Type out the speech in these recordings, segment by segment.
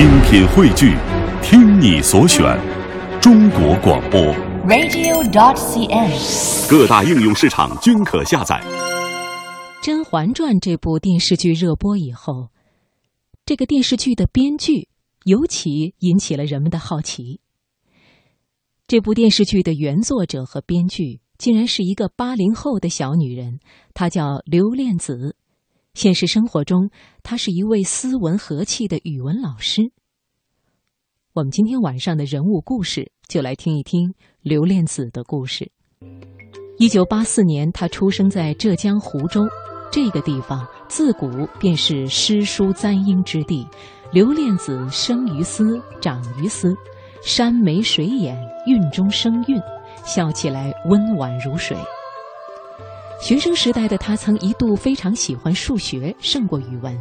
精品汇聚，听你所选，中国广播。radio.dot.cn，。各大应用市场均可下载。《甄嬛传》这部电视剧热播以后，这个电视剧的编剧尤其引起了人们的好奇。这部电视剧的原作者和编剧竟然是一个八零后的小女人，她叫刘恋子。现实生活中，他是一位斯文和气的语文老师。我们今天晚上的人物故事，就来听一听刘恋子的故事。一九八四年，他出生在浙江湖州。这个地方自古便是诗书簪缨之地。刘恋子生于斯，长于斯，山眉水眼，韵中生韵，笑起来温婉如水。学生时代的他曾一度非常喜欢数学，胜过语文，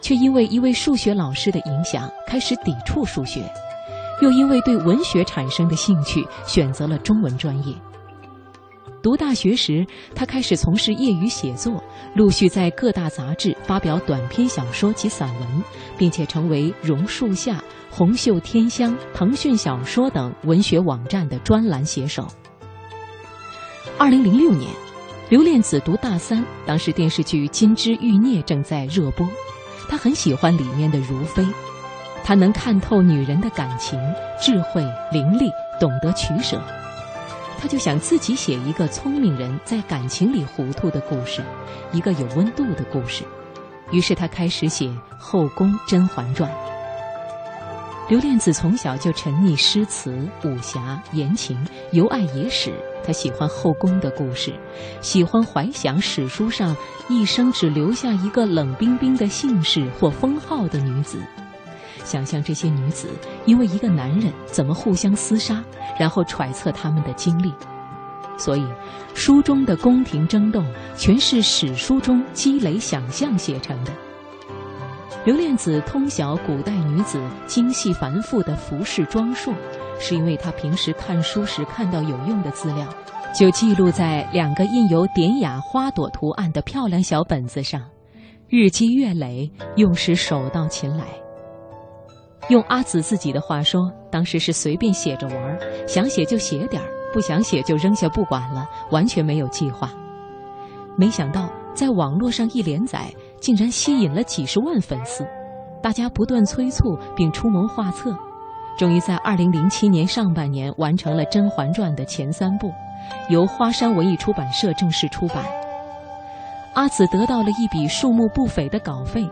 却因为一位数学老师的影响，开始抵触数学，又因为对文学产生的兴趣，选择了中文专业。读大学时，他开始从事业余写作，陆续在各大杂志发表短篇小说及散文，并且成为《榕树下》《红袖添香》《腾讯小说》等文学网站的专栏写手。二零零六年，刘恋子读大三，当时电视剧《金枝欲孽》正在热播，他很喜欢里面的如妃，她能看透女人的感情，智慧伶俐，懂得取舍。他就想自己写一个聪明人在感情里糊涂的故事，一个有温度的故事。于是他开始写《后宫甄嬛传》。刘恋子从小就沉溺诗词、武侠、言情，尤爱野史。他喜欢后宫的故事，喜欢怀想史书上一生只留下一个冷冰冰的姓氏或封号的女子。想象这些女子因为一个男人怎么互相厮杀，然后揣测他们的经历。所以，书中的宫廷争斗全是史书中积累想象写成的。刘恋子通晓古代女子精细繁复的服饰装束，是因为她平时看书时看到有用的资料，就记录在两个印有典雅花朵图案的漂亮小本子上，日积月累，用时手到擒来。用阿紫自己的话说，当时是随便写着玩，想写就写点儿，不想写就扔下不管了，完全没有计划。没想到在网络上一连载，竟然吸引了几十万粉丝，大家不断催促并出谋划策，终于在二零零七年上半年完成了《甄嬛传》的前三部，由花山文艺出版社正式出版。阿紫得到了一笔数目不菲的稿费。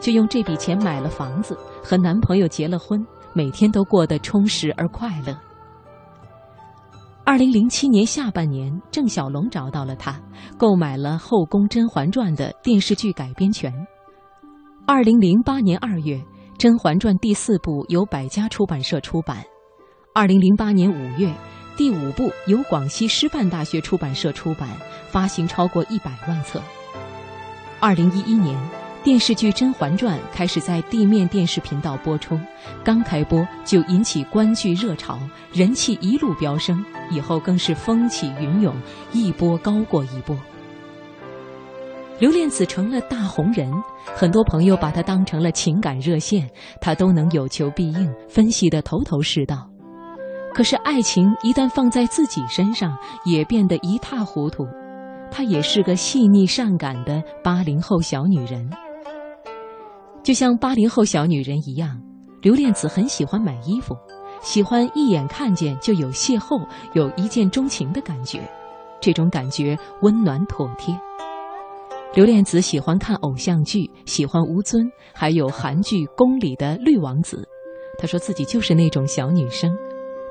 就用这笔钱买了房子，和男朋友结了婚，每天都过得充实而快乐。二零零七年下半年，郑晓龙找到了他，购买了《后宫甄嬛传》的电视剧改编权。二零零八年二月，《甄嬛传》第四部由百家出版社出版。二零零八年五月，第五部由广西师范大学出版社出版，发行超过一百万册。二零一一年。电视剧《甄嬛传》开始在地面电视频道播出，刚开播就引起观剧热潮，人气一路飙升，以后更是风起云涌，一波高过一波。刘恋子成了大红人，很多朋友把她当成了情感热线，她都能有求必应，分析得头头是道。可是爱情一旦放在自己身上，也变得一塌糊涂。她也是个细腻善感的八零后小女人。就像八零后小女人一样，刘恋子很喜欢买衣服，喜欢一眼看见就有邂逅、有一见钟情的感觉，这种感觉温暖妥帖。刘恋子喜欢看偶像剧，喜欢吴尊，还有韩剧《宫》里的绿王子。她说自己就是那种小女生，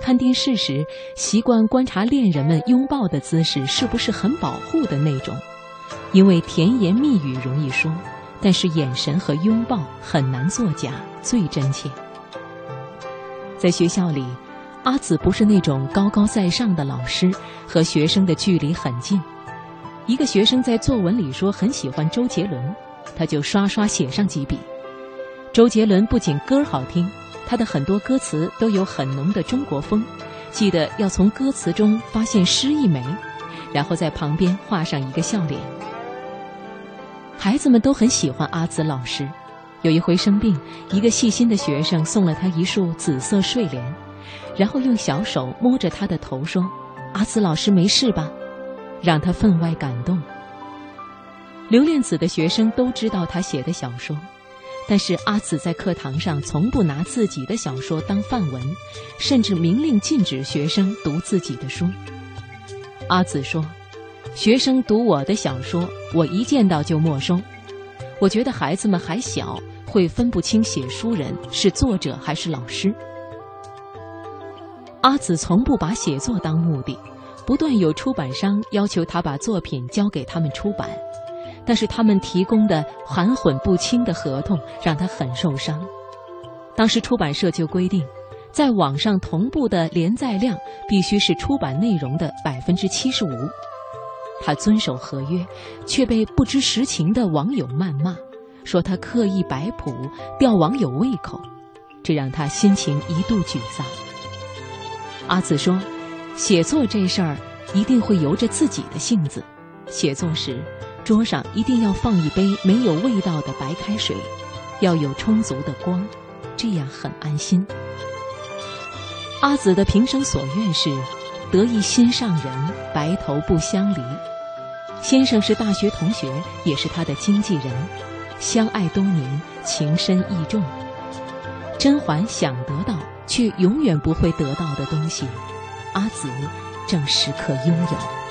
看电视时习惯观察恋人们拥抱的姿势是不是很保护的那种，因为甜言蜜语容易说。但是眼神和拥抱很难作假，最真切。在学校里，阿紫不是那种高高在上的老师，和学生的距离很近。一个学生在作文里说很喜欢周杰伦，他就刷刷写上几笔。周杰伦不仅歌好听，他的很多歌词都有很浓的中国风，记得要从歌词中发现诗一枚，然后在旁边画上一个笑脸。孩子们都很喜欢阿紫老师，有一回生病，一个细心的学生送了他一束紫色睡莲，然后用小手摸着他的头说：“阿紫老师没事吧？”让他分外感动。留恋子的学生都知道他写的小说，但是阿紫在课堂上从不拿自己的小说当范文，甚至明令禁止学生读自己的书。阿紫说：“学生读我的小说，我一见到就没收。我觉得孩子们还小，会分不清写书人是作者还是老师。”阿紫从不把写作当目的，不断有出版商要求他把作品交给他们出版。但是他们提供的含混不清的合同让他很受伤。当时出版社就规定，在网上同步的连载量必须是出版内容的百分之七十五。他遵守合约，却被不知实情的网友谩骂，说他刻意摆谱吊网友胃口，这让他心情一度沮丧。阿紫说：“写作这事儿一定会由着自己的性子，写作时。”桌上一定要放一杯没有味道的白开水，要有充足的光，这样很安心。阿紫的平生所愿是得一心上人，白头不相离。先生是大学同学，也是他的经纪人，相爱多年，情深意重。甄嬛想得到却永远不会得到的东西，阿紫正时刻拥有。